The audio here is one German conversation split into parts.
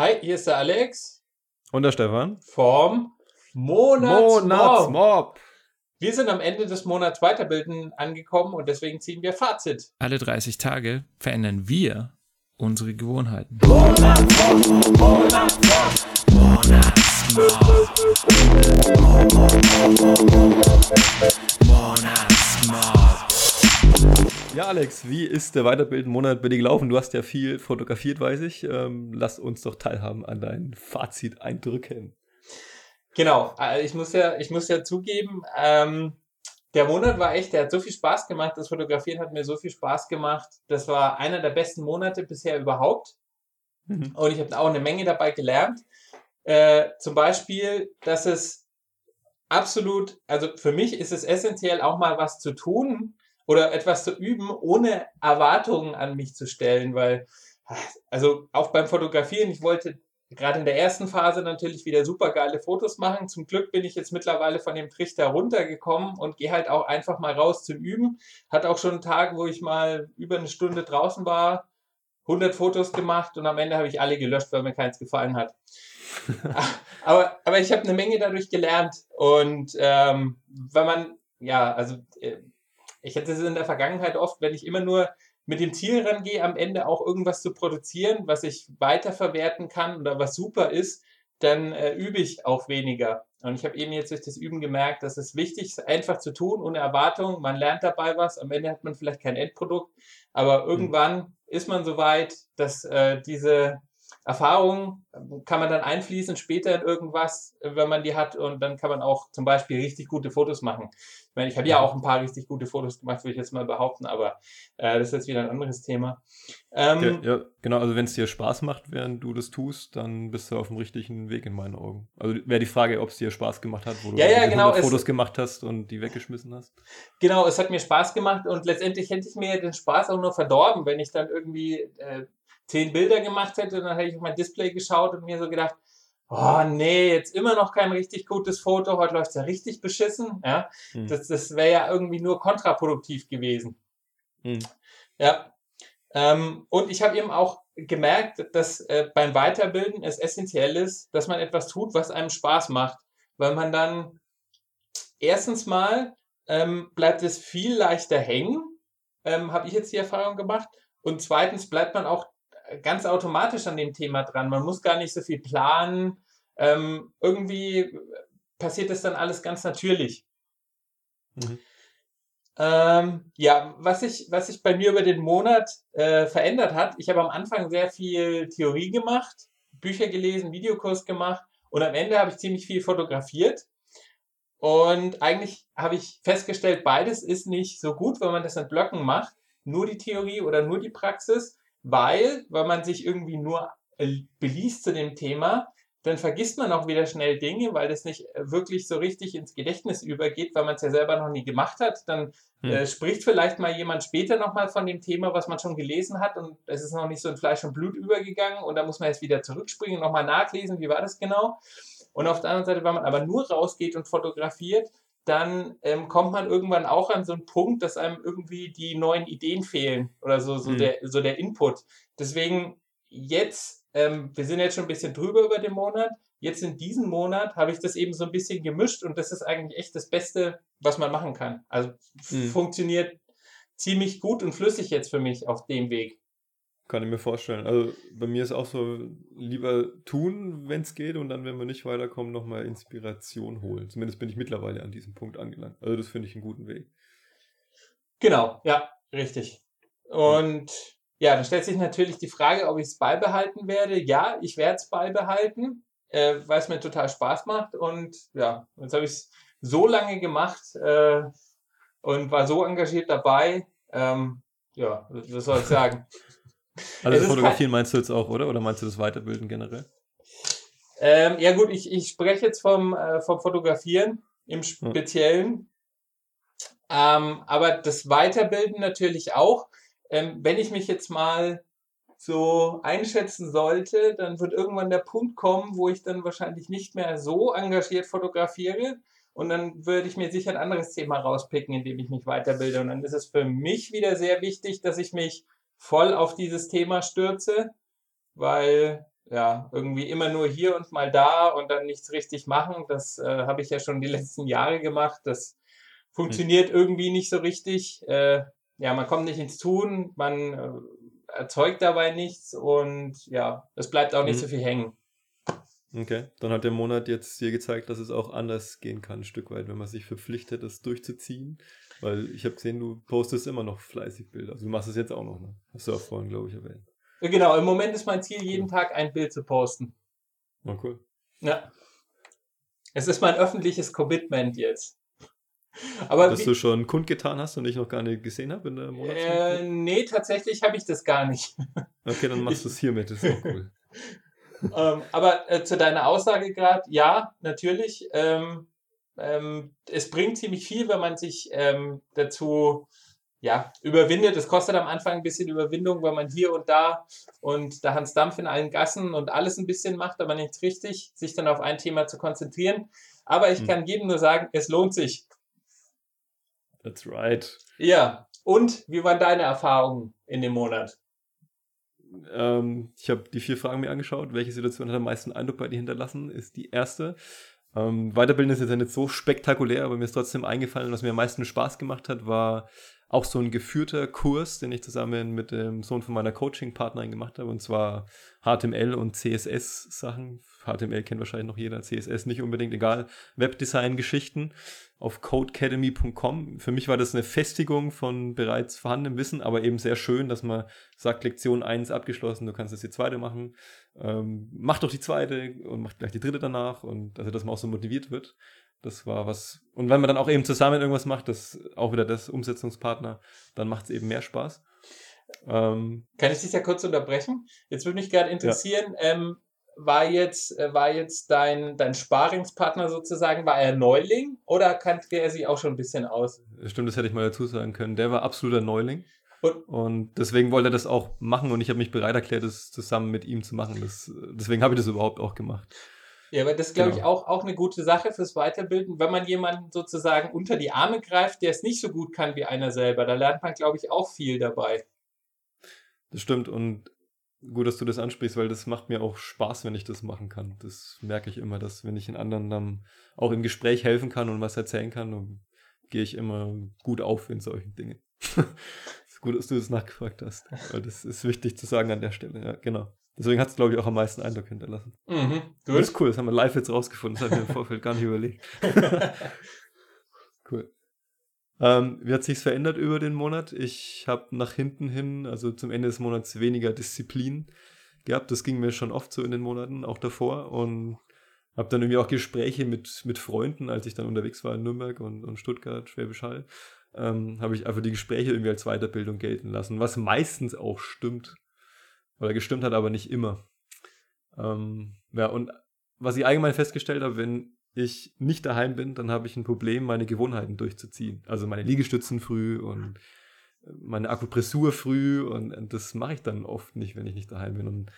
Hi, hier ist der Alex. Und der Stefan. Vom Monatsmob. Monatsmob. Wir sind am Ende des Monats Weiterbilden angekommen und deswegen ziehen wir Fazit. Alle 30 Tage verändern wir unsere Gewohnheiten. Ja, Alex, wie ist der Weiterbilden-Monat bei dir gelaufen? Du hast ja viel fotografiert, weiß ich. Ähm, lass uns doch teilhaben an deinen Fazit-Eindrücken. Genau, also ich muss ja, ich muss ja zugeben, ähm, der Monat war echt, der hat so viel Spaß gemacht, das Fotografieren hat mir so viel Spaß gemacht. Das war einer der besten Monate bisher überhaupt. Mhm. Und ich habe auch eine Menge dabei gelernt. Äh, zum Beispiel, dass es absolut, also für mich ist es essentiell, auch mal was zu tun oder etwas zu üben, ohne Erwartungen an mich zu stellen, weil, also auch beim Fotografieren, ich wollte gerade in der ersten Phase natürlich wieder super geile Fotos machen. Zum Glück bin ich jetzt mittlerweile von dem Trichter runtergekommen und gehe halt auch einfach mal raus zum Üben. Hat auch schon einen Tag, wo ich mal über eine Stunde draußen war, 100 Fotos gemacht und am Ende habe ich alle gelöscht, weil mir keins gefallen hat. aber, aber ich habe eine Menge dadurch gelernt und ähm, wenn man, ja, also äh, ich hätte es in der Vergangenheit oft, wenn ich immer nur mit dem Ziel rangehe, am Ende auch irgendwas zu produzieren, was ich weiterverwerten kann oder was super ist, dann äh, übe ich auch weniger. Und ich habe eben jetzt durch das Üben gemerkt, dass es wichtig ist, einfach zu tun, ohne Erwartung. Man lernt dabei was. Am Ende hat man vielleicht kein Endprodukt, aber mhm. irgendwann mhm. ist man so weit, dass äh, diese Erfahrung kann man dann einfließen später in irgendwas, wenn man die hat und dann kann man auch zum Beispiel richtig gute Fotos machen. Ich meine, ich habe ja auch ein paar richtig gute Fotos gemacht, würde ich jetzt mal behaupten, aber äh, das ist jetzt wieder ein anderes Thema. Ähm, ja, ja, genau, also wenn es dir Spaß macht, während du das tust, dann bist du auf dem richtigen Weg in meinen Augen. Also wäre die Frage, ob es dir Spaß gemacht hat, wo du ja, ja, genau, Fotos gemacht hast und die weggeschmissen hast. Genau, es hat mir Spaß gemacht und letztendlich hätte ich mir den Spaß auch nur verdorben, wenn ich dann irgendwie äh, zehn Bilder gemacht hätte dann hätte ich auf mein Display geschaut und mir so gedacht, oh nee, jetzt immer noch kein richtig gutes Foto, heute läuft es ja richtig beschissen. Ja, hm. das, das wäre ja irgendwie nur kontraproduktiv gewesen. Hm. Ja. Ähm, und ich habe eben auch gemerkt, dass äh, beim Weiterbilden es essentiell ist, dass man etwas tut, was einem Spaß macht, weil man dann erstens mal ähm, bleibt es viel leichter hängen, ähm, habe ich jetzt die Erfahrung gemacht, und zweitens bleibt man auch ganz automatisch an dem Thema dran. Man muss gar nicht so viel planen. Ähm, irgendwie passiert das dann alles ganz natürlich. Mhm. Ähm, ja, was sich was ich bei mir über den Monat äh, verändert hat, ich habe am Anfang sehr viel Theorie gemacht, Bücher gelesen, Videokurs gemacht und am Ende habe ich ziemlich viel fotografiert. Und eigentlich habe ich festgestellt, beides ist nicht so gut, wenn man das in Blöcken macht. Nur die Theorie oder nur die Praxis weil, wenn man sich irgendwie nur äh, beliest zu dem Thema, dann vergisst man auch wieder schnell Dinge, weil das nicht äh, wirklich so richtig ins Gedächtnis übergeht, weil man es ja selber noch nie gemacht hat. Dann hm. äh, spricht vielleicht mal jemand später nochmal von dem Thema, was man schon gelesen hat und es ist noch nicht so in Fleisch und Blut übergegangen und da muss man jetzt wieder zurückspringen und nochmal nachlesen, wie war das genau. Und auf der anderen Seite, wenn man aber nur rausgeht und fotografiert, dann ähm, kommt man irgendwann auch an so einen Punkt, dass einem irgendwie die neuen Ideen fehlen oder so, so, mhm. der, so der Input. Deswegen jetzt, ähm, wir sind jetzt schon ein bisschen drüber über den Monat, jetzt in diesem Monat habe ich das eben so ein bisschen gemischt und das ist eigentlich echt das Beste, was man machen kann. Also mhm. funktioniert ziemlich gut und flüssig jetzt für mich auf dem Weg. Kann ich mir vorstellen. Also bei mir ist auch so, lieber tun, wenn es geht, und dann, wenn wir nicht weiterkommen, nochmal Inspiration holen. Zumindest bin ich mittlerweile an diesem Punkt angelangt. Also das finde ich einen guten Weg. Genau, ja, richtig. Und ja, dann stellt sich natürlich die Frage, ob ich es beibehalten werde. Ja, ich werde es beibehalten, äh, weil es mir total Spaß macht. Und ja, jetzt habe ich es so lange gemacht äh, und war so engagiert dabei. Ähm, ja, was soll ich sagen? Also fotografieren meinst du jetzt auch, oder? Oder meinst du das Weiterbilden generell? Ähm, ja gut, ich, ich spreche jetzt vom, äh, vom Fotografieren im Speziellen. Ja. Ähm, aber das Weiterbilden natürlich auch. Ähm, wenn ich mich jetzt mal so einschätzen sollte, dann wird irgendwann der Punkt kommen, wo ich dann wahrscheinlich nicht mehr so engagiert fotografiere. Und dann würde ich mir sicher ein anderes Thema rauspicken, in dem ich mich weiterbilde. Und dann ist es für mich wieder sehr wichtig, dass ich mich voll auf dieses Thema stürze, weil ja, irgendwie immer nur hier und mal da und dann nichts richtig machen. Das äh, habe ich ja schon die letzten Jahre gemacht. Das funktioniert hm. irgendwie nicht so richtig. Äh, ja, man kommt nicht ins Tun, man äh, erzeugt dabei nichts und ja, es bleibt auch nicht hm. so viel hängen. Okay, dann hat der Monat jetzt dir gezeigt, dass es auch anders gehen kann, ein Stück weit, wenn man sich verpflichtet, das durchzuziehen. Weil ich habe gesehen, du postest immer noch fleißig Bilder. Also du machst es jetzt auch noch, ne? Hast du auch vorhin, glaube ich, erwähnt. Genau, im Moment ist mein Ziel, jeden Tag ein Bild zu posten. Oh, cool. Ja. Es ist mein öffentliches Commitment jetzt. Aber Dass wie, du schon kundgetan hast und ich noch gar nicht gesehen habe in der Monatszeit? Äh, nee, tatsächlich habe ich das gar nicht. Okay, dann machst du es hiermit, das ist auch cool. ähm, aber äh, zu deiner Aussage gerade, ja, natürlich. Ähm, ähm, es bringt ziemlich viel, wenn man sich ähm, dazu ja, überwindet. Es kostet am Anfang ein bisschen Überwindung, weil man hier und da und da Hans Dampf in allen Gassen und alles ein bisschen macht, aber nichts richtig, sich dann auf ein Thema zu konzentrieren. Aber ich hm. kann jedem nur sagen, es lohnt sich. That's right. Ja. Und wie waren deine Erfahrungen in dem Monat? Ähm, ich habe die vier Fragen mir angeschaut. Welche Situation hat am meisten Eindruck bei dir hinterlassen? Ist die erste. Ähm, Weiterbilden ist jetzt nicht so spektakulär, aber mir ist trotzdem eingefallen, was mir am meisten Spaß gemacht hat, war auch so ein geführter Kurs, den ich zusammen mit dem Sohn von meiner Coaching-Partnerin gemacht habe, und zwar HTML und CSS-Sachen. HTML kennt wahrscheinlich noch jeder, CSS nicht unbedingt, egal. Webdesign-Geschichten auf codecademy.com. Für mich war das eine Festigung von bereits vorhandenem Wissen, aber eben sehr schön, dass man sagt, Lektion 1 abgeschlossen, du kannst jetzt die zweite machen. Ähm, mach doch die zweite und mach gleich die dritte danach und also, dass man auch so motiviert wird. Das war was. Und wenn man dann auch eben zusammen irgendwas macht, das auch wieder das Umsetzungspartner, dann macht es eben mehr Spaß. Ähm, Kann ich dich ja kurz unterbrechen? Jetzt würde mich gerade interessieren, ja. ähm, war jetzt, äh, war jetzt dein, dein Sparingspartner sozusagen, war er Neuling oder kannte er sich auch schon ein bisschen aus? Stimmt, das hätte ich mal dazu sagen können. Der war absoluter Neuling. Und, und deswegen wollte er das auch machen und ich habe mich bereit erklärt, das zusammen mit ihm zu machen. Das, deswegen habe ich das überhaupt auch gemacht. Ja, aber das ist, glaube genau. ich, auch, auch eine gute Sache fürs Weiterbilden, wenn man jemanden sozusagen unter die Arme greift, der es nicht so gut kann wie einer selber. Da lernt man, glaube ich, auch viel dabei. Das stimmt und gut, dass du das ansprichst, weil das macht mir auch Spaß, wenn ich das machen kann. Das merke ich immer, dass wenn ich den anderen dann auch im Gespräch helfen kann und was erzählen kann, dann gehe ich immer gut auf in solchen Dingen. gut, dass du das nachgefragt hast, weil das ist wichtig zu sagen an der Stelle. Ja, genau. Deswegen hat es, glaube ich, auch am meisten Eindruck hinterlassen. Mhm, Das ist cool, das haben wir live jetzt rausgefunden. Das habe ich mir im Vorfeld gar nicht überlegt. cool. Ähm, wie hat sich verändert über den Monat? Ich habe nach hinten hin, also zum Ende des Monats, weniger Disziplin gehabt. Das ging mir schon oft so in den Monaten, auch davor. Und habe dann irgendwie auch Gespräche mit, mit Freunden, als ich dann unterwegs war in Nürnberg und, und Stuttgart, Schwäbisch Hall, ähm, habe ich einfach die Gespräche irgendwie als Weiterbildung gelten lassen, was meistens auch stimmt. Oder gestimmt hat, aber nicht immer. Ähm, ja, und was ich allgemein festgestellt habe, wenn ich nicht daheim bin, dann habe ich ein Problem, meine Gewohnheiten durchzuziehen. Also meine Liegestützen früh und meine Akupressur früh und, und das mache ich dann oft nicht, wenn ich nicht daheim bin. Und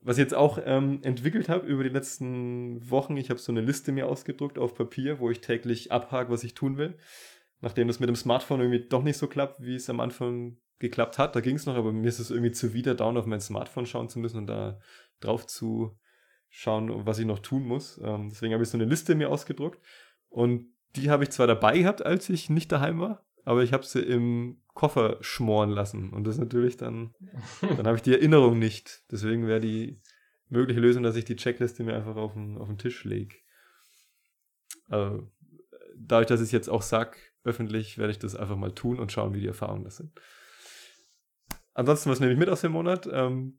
was ich jetzt auch ähm, entwickelt habe über die letzten Wochen, ich habe so eine Liste mir ausgedruckt auf Papier, wo ich täglich abhake, was ich tun will. Nachdem das mit dem Smartphone irgendwie doch nicht so klappt, wie es am Anfang geklappt hat. Da ging es noch, aber mir ist es irgendwie zuwider, down auf mein Smartphone schauen zu müssen und da drauf zu schauen, was ich noch tun muss. Ähm, deswegen habe ich so eine Liste mir ausgedruckt und die habe ich zwar dabei gehabt, als ich nicht daheim war, aber ich habe sie im Koffer schmoren lassen und das natürlich dann, dann habe ich die Erinnerung nicht. Deswegen wäre die mögliche Lösung, dass ich die Checkliste mir einfach auf den, auf den Tisch lege. Also, dadurch, dass ich es jetzt auch sage, öffentlich, werde ich das einfach mal tun und schauen, wie die Erfahrungen das sind. Ansonsten, was nehme ich mit aus dem Monat? Ähm,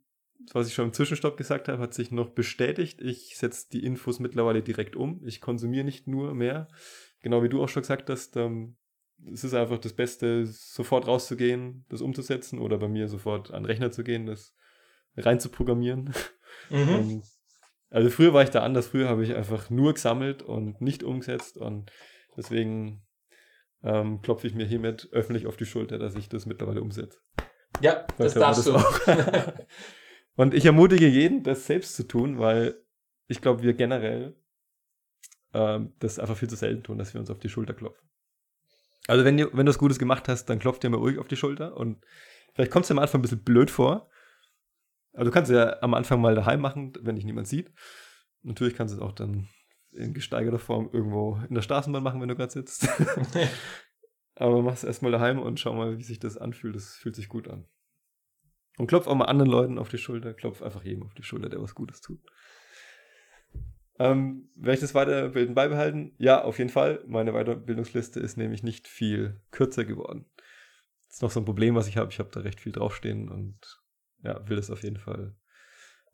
was ich schon im Zwischenstopp gesagt habe, hat sich noch bestätigt. Ich setze die Infos mittlerweile direkt um. Ich konsumiere nicht nur mehr. Genau wie du auch schon gesagt hast, ähm, es ist einfach das Beste, sofort rauszugehen, das umzusetzen oder bei mir sofort an den Rechner zu gehen, das rein zu programmieren. Mhm. also früher war ich da anders. Früher habe ich einfach nur gesammelt und nicht umgesetzt und deswegen ähm, klopfe ich mir hiermit öffentlich auf die Schulter, dass ich das mittlerweile umsetze. Ja, das darfst das du. Und ich ermutige jeden, das selbst zu tun, weil ich glaube, wir generell ähm, das einfach viel zu selten tun, dass wir uns auf die Schulter klopfen. Also wenn, du, wenn du was Gutes gemacht hast, dann klopft dir mal ruhig auf die Schulter und vielleicht kommt es dir am Anfang ein bisschen blöd vor, Aber du kannst es ja am Anfang mal daheim machen, wenn dich niemand sieht. Natürlich kannst du es auch dann in gesteigerter Form irgendwo in der Straßenbahn machen, wenn du gerade sitzt. Aber mach es erstmal daheim und schau mal, wie sich das anfühlt. Das fühlt sich gut an. Und klopf auch mal anderen Leuten auf die Schulter. Klopf einfach jedem auf die Schulter, der was Gutes tut. Ähm, werde ich das Weiterbilden beibehalten? Ja, auf jeden Fall. Meine Weiterbildungsliste ist nämlich nicht viel kürzer geworden. Das ist noch so ein Problem, was ich habe. Ich habe da recht viel draufstehen und ja, will das auf jeden Fall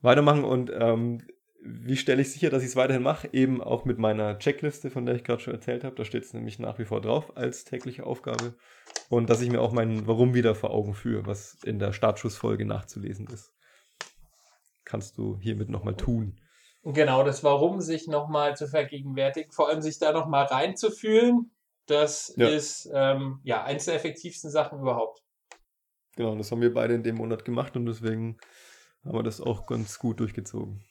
weitermachen. Und ähm, wie stelle ich sicher, dass ich es weiterhin mache? Eben auch mit meiner Checkliste, von der ich gerade schon erzählt habe. Da steht es nämlich nach wie vor drauf als tägliche Aufgabe. Und dass ich mir auch mein Warum wieder vor Augen führe, was in der Startschussfolge nachzulesen ist. Kannst du hiermit nochmal tun. Genau, das Warum sich nochmal zu vergegenwärtigen, vor allem sich da nochmal reinzufühlen, das ja. ist ähm, ja eins der effektivsten Sachen überhaupt. Genau, das haben wir beide in dem Monat gemacht und deswegen haben wir das auch ganz gut durchgezogen.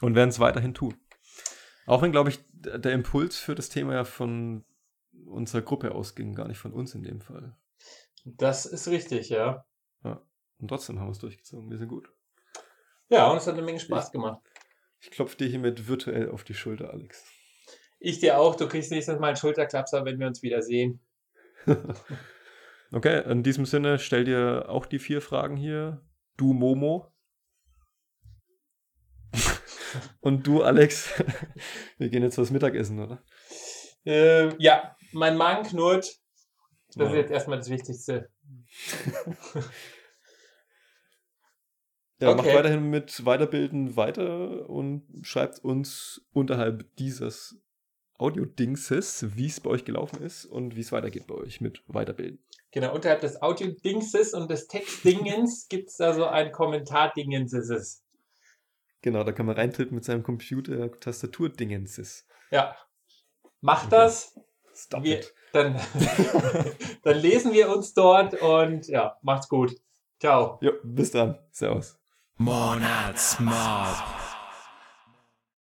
Und werden es weiterhin tun. Auch wenn, glaube ich, der Impuls für das Thema ja von unserer Gruppe ausging, gar nicht von uns in dem Fall. Das ist richtig, ja. Ja. Und trotzdem haben wir es durchgezogen. Wir sind gut. Ja, und es hat eine Menge Spaß gemacht. Ich klopfe dir hiermit virtuell auf die Schulter, Alex. Ich dir auch. Du kriegst nächstes Mal einen Schulterklapser, wenn wir uns wieder sehen. okay, in diesem Sinne stell dir auch die vier Fragen hier. Du Momo. Und du, Alex, wir gehen jetzt was Mittagessen, oder? Äh, ja, mein Magen knurrt. Das ja. ist jetzt erstmal das Wichtigste. ja, okay. macht weiterhin mit Weiterbilden weiter und schreibt uns unterhalb dieses Audio-Dingses, wie es bei euch gelaufen ist und wie es weitergeht bei euch mit Weiterbilden. Genau, unterhalb des Audio-Dingses und des Text-Dingens gibt es da so ein Kommentar-Dingenses. Genau, da kann man reintippen mit seinem Computer Tastatur-Dingenses. Ja. Macht okay. das. Stop wir, it. Dann, dann lesen wir uns dort und ja, macht's gut. Ciao. Jo, bis dann. Servus. Monatsmob.